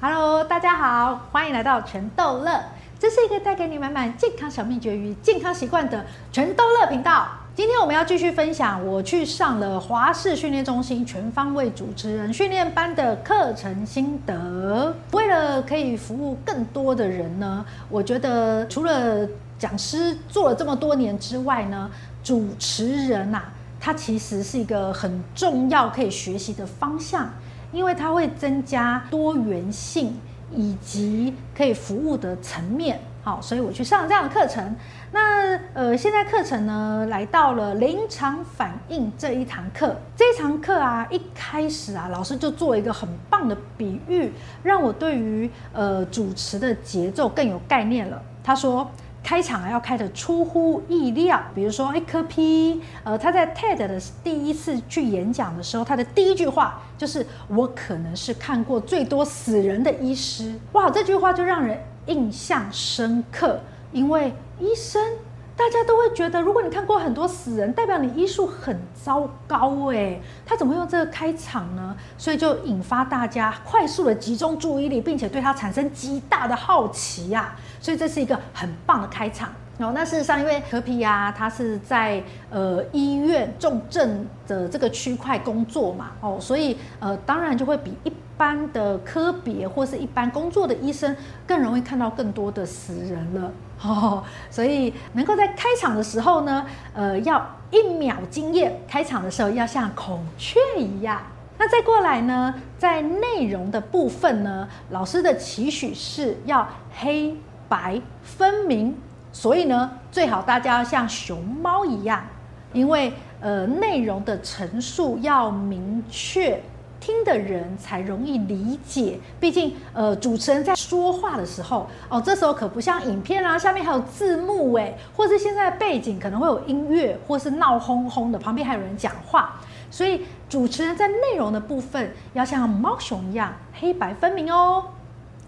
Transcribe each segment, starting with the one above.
Hello，大家好，欢迎来到全豆乐，这是一个带给你满满健康小秘诀与健康习惯的全豆乐频道。今天我们要继续分享我去上了华视训练中心全方位主持人训练班的课程心得。为了可以服务更多的人呢，我觉得除了讲师做了这么多年之外呢，主持人呐、啊。它其实是一个很重要可以学习的方向，因为它会增加多元性以及可以服务的层面。好，所以我去上了这样的课程。那呃，现在课程呢来到了临场反应这一堂课。这一堂课啊，一开始啊，老师就做一个很棒的比喻，让我对于呃主持的节奏更有概念了。他说。开场啊，要开的出乎意料。比如说，哎，柯皮呃，他在 TED 的第一次去演讲的时候，他的第一句话就是“我可能是看过最多死人的医师”。哇，这句话就让人印象深刻，因为医生。大家都会觉得，如果你看过很多死人，代表你医术很糟糕诶，他怎么会用这个开场呢？所以就引发大家快速的集中注意力，并且对他产生极大的好奇呀。所以这是一个很棒的开场。哦，那事实上，因为柯皮呀，他是在呃医院重症的这个区块工作嘛，哦，所以呃，当然就会比一般的科别或是一般工作的医生更容易看到更多的死人了。哦，所以能够在开场的时候呢，呃，要一秒惊艳。开场的时候要像孔雀一样。那再过来呢，在内容的部分呢，老师的期许是要黑白分明。所以呢，最好大家要像熊猫一样，因为呃，内容的陈述要明确。听的人才容易理解，毕竟呃，主持人在说话的时候哦，这时候可不像影片啊，下面还有字幕诶，或是现在的背景可能会有音乐，或是闹哄哄的，旁边还有人讲话，所以主持人在内容的部分要像猫熊一样黑白分明哦。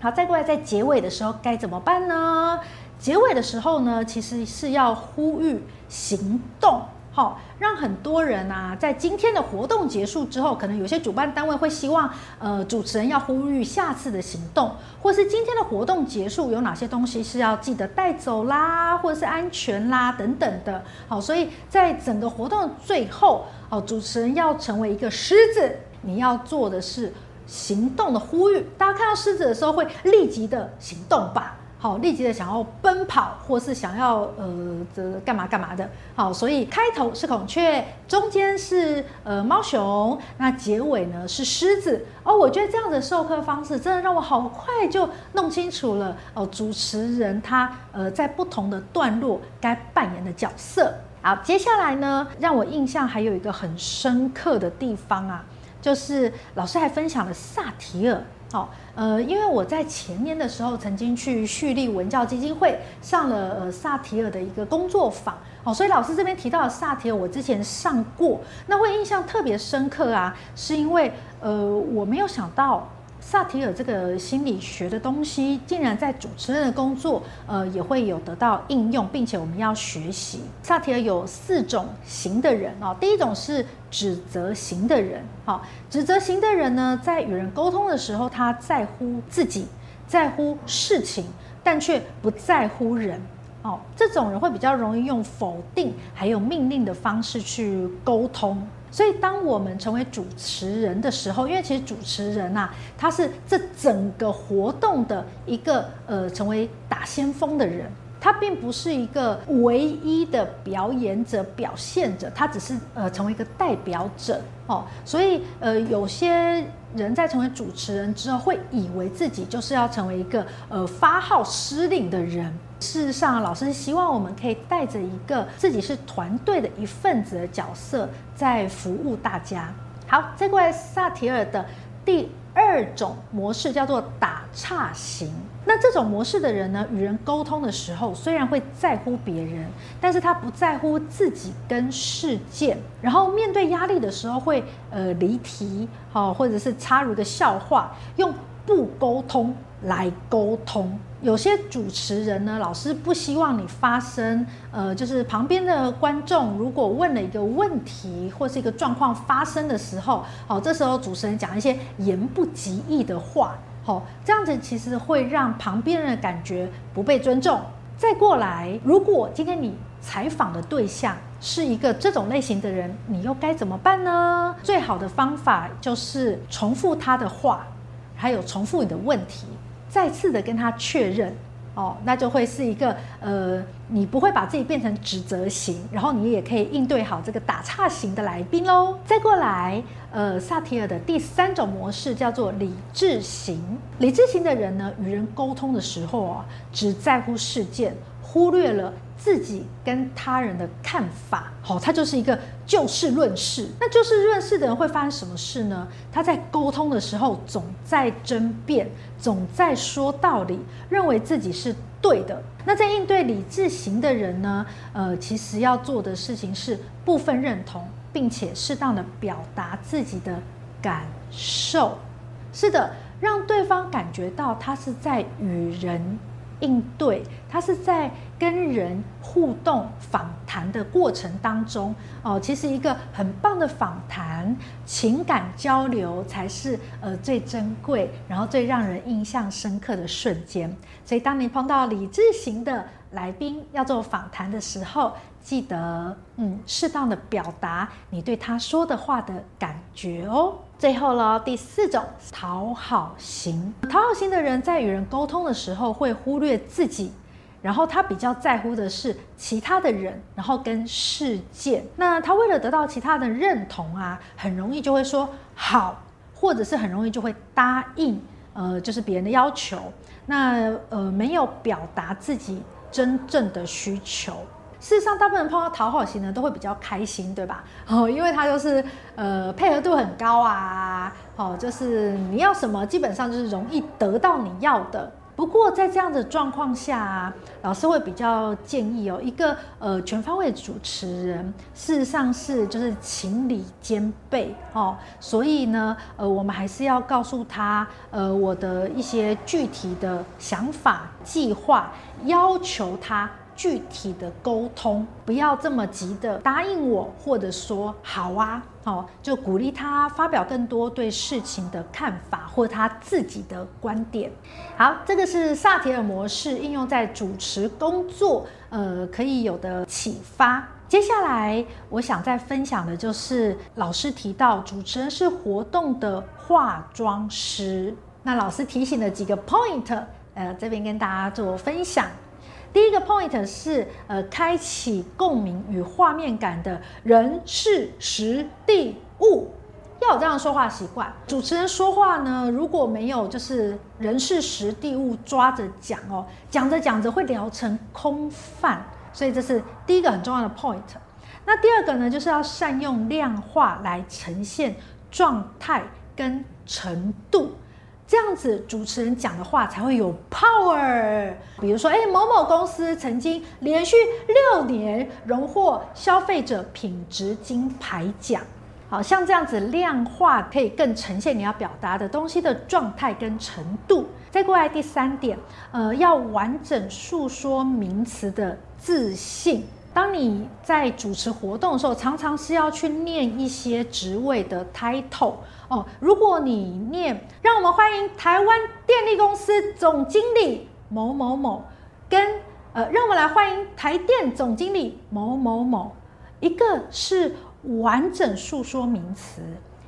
好，再过来在结尾的时候该怎么办呢？结尾的时候呢，其实是要呼吁行动。好，让很多人啊，在今天的活动结束之后，可能有些主办单位会希望，呃，主持人要呼吁下次的行动，或是今天的活动结束有哪些东西是要记得带走啦，或者是安全啦等等的。好，所以在整个活动最后，哦，主持人要成为一个狮子，你要做的是行动的呼吁，大家看到狮子的时候会立即的行动吧。好，立即的想要奔跑，或是想要呃这干嘛干嘛的。好，所以开头是孔雀，中间是呃猫熊，那结尾呢是狮子。哦，我觉得这样的授课方式真的让我好快就弄清楚了哦，主持人他呃在不同的段落该扮演的角色。好，接下来呢，让我印象还有一个很深刻的地方啊，就是老师还分享了萨提尔。好，呃，因为我在前年的时候曾经去蓄力文教基金会上了呃萨提尔的一个工作坊，哦，所以老师这边提到的萨提尔，我之前上过，那会印象特别深刻啊，是因为呃我没有想到。萨提尔这个心理学的东西，竟然在主持人的工作，呃，也会有得到应用，并且我们要学习。萨提尔有四种型的人哦，第一种是指责型的人，好，指责型的人呢，在与人沟通的时候，他在乎自己，在乎事情，但却不在乎人，哦，这种人会比较容易用否定还有命令的方式去沟通。所以，当我们成为主持人的时候，因为其实主持人呐、啊，他是这整个活动的一个呃，成为打先锋的人，他并不是一个唯一的表演者、表现者，他只是呃，成为一个代表者哦。所以，呃，有些人在成为主持人之后，会以为自己就是要成为一个呃发号施令的人。事实上，老师希望我们可以带着一个自己是团队的一份子的角色，在服务大家。好，再过来萨提尔的第二种模式叫做打岔型。那这种模式的人呢，与人沟通的时候，虽然会在乎别人，但是他不在乎自己跟事件。然后面对压力的时候会，会呃离题，好，或者是插入个笑话，用不沟通来沟通。有些主持人呢，老师不希望你发生，呃，就是旁边的观众如果问了一个问题或是一个状况发生的时候，好，这时候主持人讲一些言不及义的话，好，这样子其实会让旁边人的感觉不被尊重。再过来，如果今天你采访的对象是一个这种类型的人，你又该怎么办呢？最好的方法就是重复他的话，还有重复你的问题，再次的跟他确认。哦，那就会是一个呃，你不会把自己变成指责型，然后你也可以应对好这个打岔型的来宾喽。再过来，呃，萨提尔的第三种模式叫做理智型。理智型的人呢，与人沟通的时候啊，只在乎事件，忽略了自己跟他人的看法。好，他就是一个就事论事。那就事论事的人会发生什么事呢？他在沟通的时候总在争辩。总在说道理，认为自己是对的。那在应对理智型的人呢？呃，其实要做的事情是部分认同，并且适当的表达自己的感受。是的，让对方感觉到他是在与人应对，他是在跟人互动访谈的过程当中哦，其实一个很棒的访谈，情感交流才是呃最珍贵，然后最让人印象深刻的瞬间。所以，当你碰到理智型的来宾要做访谈的时候，记得嗯，适当的表达你对他说的话的感觉哦。最后了，第四种讨好型，讨好型的人在与人沟通的时候会忽略自己，然后他比较在乎的是其他的人，然后跟事件。那他为了得到其他的认同啊，很容易就会说好，或者是很容易就会答应，呃，就是别人的要求。那呃，没有表达自己真正的需求。事实上，大部分人碰到讨好型的都会比较开心，对吧？哦，因为他就是呃配合度很高啊，哦，就是你要什么，基本上就是容易得到你要的。不过在这样的状况下啊，老师会比较建议哦，一个呃全方位主持人，事实上是就是情理兼备哦，所以呢，呃，我们还是要告诉他，呃，我的一些具体的想法、计划，要求他。具体的沟通，不要这么急的答应我，或者说好啊，好，就鼓励他发表更多对事情的看法或他自己的观点。好，这个是萨提尔模式应用在主持工作，呃，可以有的启发。接下来我想再分享的就是老师提到主持人是活动的化妆师，那老师提醒了几个 point，呃，这边跟大家做分享。第一个 point 是呃，开启共鸣与画面感的人事时地物，要有这样的说话习惯。主持人说话呢，如果没有就是人事时地物抓着讲哦，讲着讲着会聊成空泛，所以这是第一个很重要的 point。那第二个呢，就是要善用量化来呈现状态跟程度。这样子主持人讲的话才会有 power。比如说，哎，某某公司曾经连续六年荣获消费者品质金牌奖。好，像这样子量化可以更呈现你要表达的东西的状态跟程度。再过来第三点，呃，要完整述说名词的自信。当你在主持活动的时候，常常是要去念一些职位的 title 哦。如果你念“让我们欢迎台湾电力公司总经理某某某”，跟呃“让我们来欢迎台电总经理某某某”，一个是完整述说名词，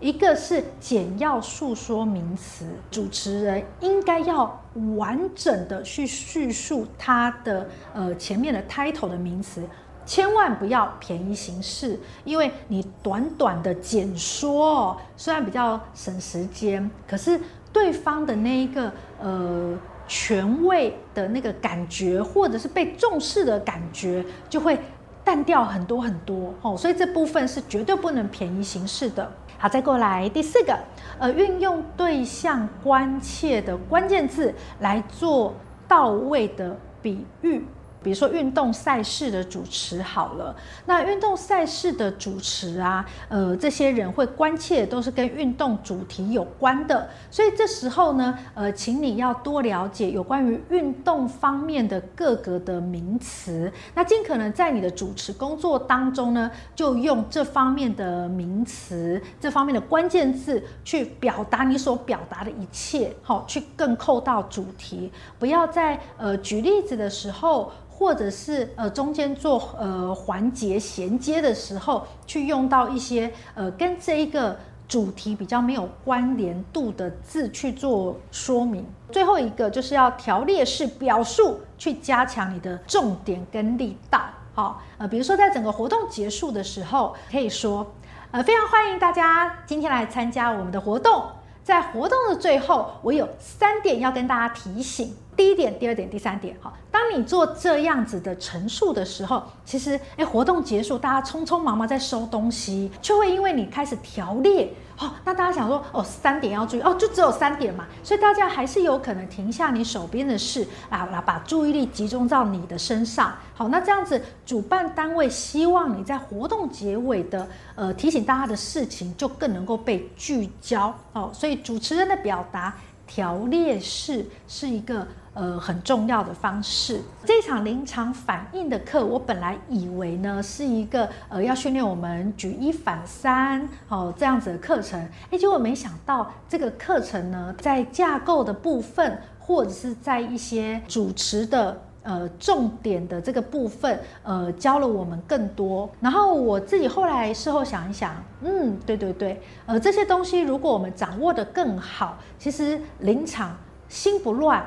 一个是简要述说名词。主持人应该要完整的去叙述他的呃前面的 title 的名词。千万不要便宜行事，因为你短短的简说，虽然比较省时间，可是对方的那一个呃权威的那个感觉，或者是被重视的感觉，就会淡掉很多很多哦。所以这部分是绝对不能便宜行事的。好，再过来第四个，呃，运用对象关切的关键字来做到位的比喻。比如说运动赛事的主持好了，那运动赛事的主持啊，呃，这些人会关切都是跟运动主题有关的，所以这时候呢，呃，请你要多了解有关于运动方面的各个的名词，那尽可能在你的主持工作当中呢，就用这方面的名词、这方面的关键字去表达你所表达的一切，好，去更扣到主题，不要在呃举例子的时候。或者是呃中间做呃环节衔接的时候，去用到一些呃跟这一个主题比较没有关联度的字去做说明。最后一个就是要条列式表述，去加强你的重点跟力道。好，呃，比如说在整个活动结束的时候，可以说，呃，非常欢迎大家今天来参加我们的活动。在活动的最后，我有三点要跟大家提醒。第一点、第二点、第三点，好。当你做这样子的陈述的时候，其实，诶，活动结束，大家匆匆忙忙在收东西，却会因为你开始条列，好，那大家想说，哦，三点要注意，哦，就只有三点嘛，所以大家还是有可能停下你手边的事啊，来把注意力集中到你的身上。好，那这样子，主办单位希望你在活动结尾的，呃，提醒大家的事情就更能够被聚焦。哦，所以主持人的表达条列式是一个。呃，很重要的方式。这场临场反应的课，我本来以为呢是一个呃要训练我们举一反三哦这样子的课程，哎，结果没想到这个课程呢，在架构的部分，或者是在一些主持的呃重点的这个部分，呃，教了我们更多。然后我自己后来事后想一想，嗯，对对对，呃，这些东西如果我们掌握得更好，其实临场心不乱。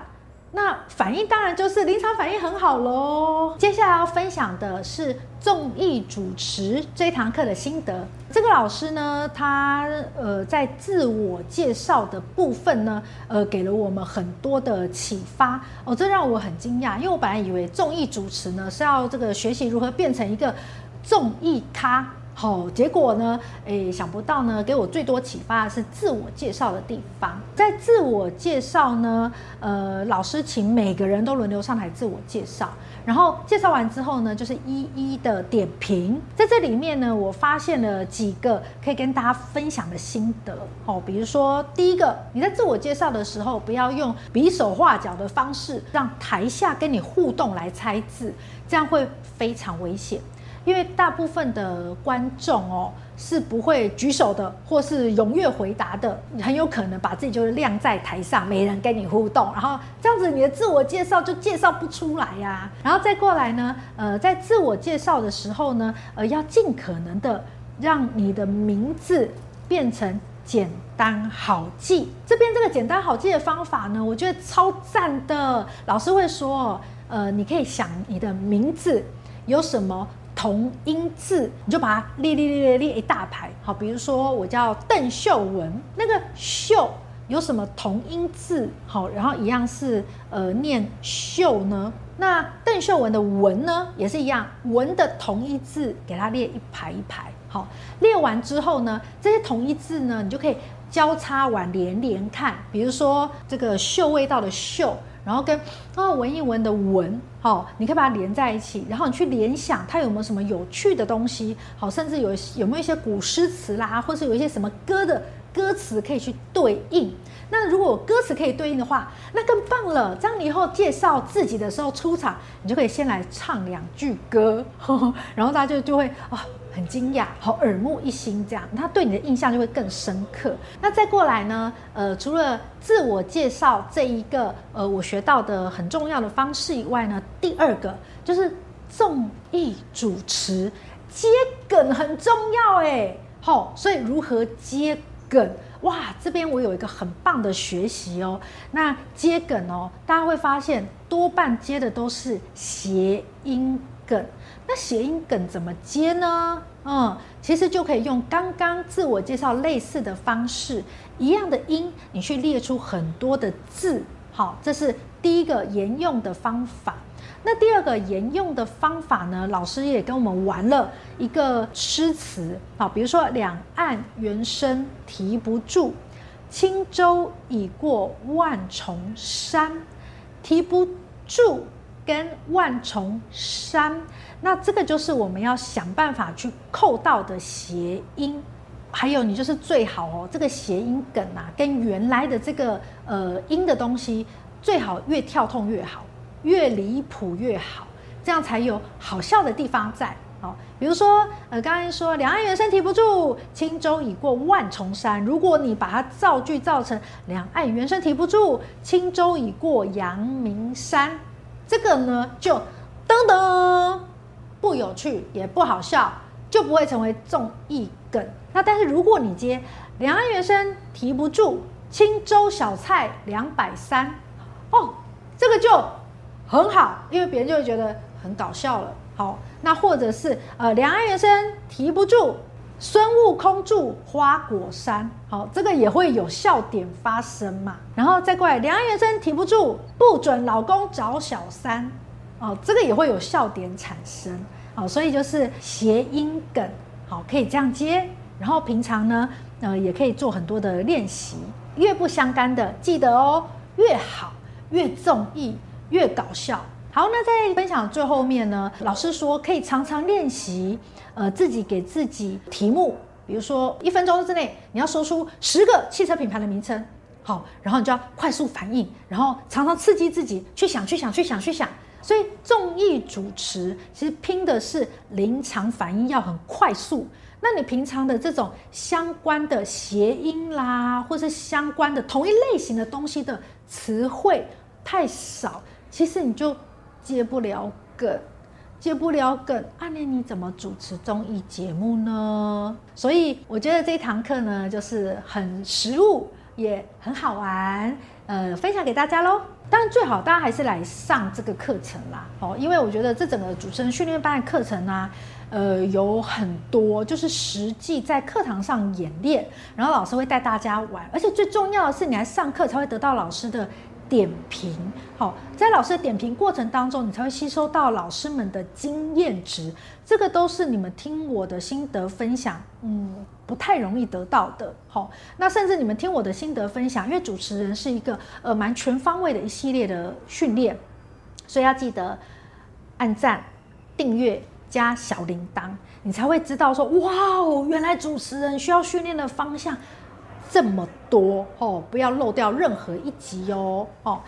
那反应当然就是临场反应很好喽。接下来要分享的是综艺主持这堂课的心得。这个老师呢，他呃在自我介绍的部分呢，呃给了我们很多的启发哦，这让我很惊讶，因为我本来以为综艺主持呢是要这个学习如何变成一个综艺咖。好，结果呢？诶，想不到呢，给我最多启发的是自我介绍的地方。在自我介绍呢，呃，老师请每个人都轮流上台自我介绍，然后介绍完之后呢，就是一一的点评。在这里面呢，我发现了几个可以跟大家分享的心得。哦，比如说第一个，你在自我介绍的时候，不要用比手画脚的方式让台下跟你互动来猜字，这样会非常危险。因为大部分的观众哦是不会举手的，或是踊跃回答的，很有可能把自己就是晾在台上，没人跟你互动，然后这样子你的自我介绍就介绍不出来呀。然后再过来呢，呃，在自我介绍的时候呢，呃，要尽可能的让你的名字变成简单好记。这边这个简单好记的方法呢，我觉得超赞的。老师会说，呃，你可以想你的名字有什么。同音字，你就把它列列列列列一大排。好，比如说我叫邓秀文，那个秀有什么同音字？好，然后一样是呃念秀呢。那邓秀文的文呢，也是一样，文的同音字给它列一排一排。好，列完之后呢，这些同音字呢，你就可以交叉往连连看。比如说这个秀味道的秀。然后跟啊闻一闻的闻，好，你可以把它连在一起，然后你去联想它有没有什么有趣的东西，好，甚至有有没有一些古诗词啦，或是有一些什么歌的歌词可以去对应。那如果歌词可以对应的话，那更棒了。这样你以后介绍自己的时候出场，你就可以先来唱两句歌，呵呵，然后大家就就会啊。很惊讶，好耳目一新，这样他对你的印象就会更深刻。那再过来呢？呃，除了自我介绍这一个呃我学到的很重要的方式以外呢，第二个就是综艺主持接梗很重要哎。好，所以如何接梗？哇，这边我有一个很棒的学习哦。那接梗哦，大家会发现多半接的都是谐音梗。那谐音梗怎么接呢？嗯，其实就可以用刚刚自我介绍类似的方式，一样的音，你去列出很多的字。好，这是第一个沿用的方法。那第二个沿用的方法呢？老师也跟我们玩了一个诗词。好，比如说“两岸猿声啼不住，轻舟已过万重山”，啼不住。跟万重山。那这个就是我们要想办法去扣到的谐音。还有，你就是最好哦，这个谐音梗啊，跟原来的这个呃音的东西，最好越跳痛越好，越离谱越好，这样才有好笑的地方在。好，比如说呃，刚才说两岸猿声啼不住，轻舟已过万重山。如果你把它造句造成两岸猿声啼不住，轻舟已过阳明山，这个呢就噔噔不有趣也不好笑，就不会成为综艺梗。那但是如果你接两岸猿声啼不住，轻舟小菜两百三，哦，这个就很好，因为别人就会觉得很搞笑了。好，那或者是呃两岸猿声啼不住，孙悟空住花果山，好，这个也会有笑点发生嘛。然后再过来两岸猿声啼不住，不准老公找小三，哦，这个也会有笑点产生。好，所以就是谐音梗，好，可以这样接。然后平常呢，呃，也可以做很多的练习，越不相干的记得哦，越好，越中意，越搞笑。好，那在分享最后面呢，老师说可以常常练习，呃，自己给自己题目，比如说一分钟之内你要说出十个汽车品牌的名称，好，然后你就要快速反应，然后常常刺激自己去想，去想，去想，去想。所以综艺主持其实拼的是临场反应要很快速。那你平常的这种相关的谐音啦，或是相关的同一类型的东西的词汇太少，其实你就接不了梗，接不了梗，啊，那你怎么主持综艺节目呢？所以我觉得这一堂课呢，就是很实务，也很好玩，呃，分享给大家喽。当然最好大家还是来上这个课程啦，哦，因为我觉得这整个主持人训练班的课程啊。呃，有很多就是实际在课堂上演练，然后老师会带大家玩，而且最重要的是，你来上课才会得到老师的点评。好，在老师的点评过程当中，你才会吸收到老师们的经验值，这个都是你们听我的心得分享，嗯，不太容易得到的。好，那甚至你们听我的心得分享，因为主持人是一个呃蛮全方位的一系列的训练，所以要记得按赞、订阅。加小铃铛，你才会知道说，哇哦，原来主持人需要训练的方向这么多哦，不要漏掉任何一集哦哦。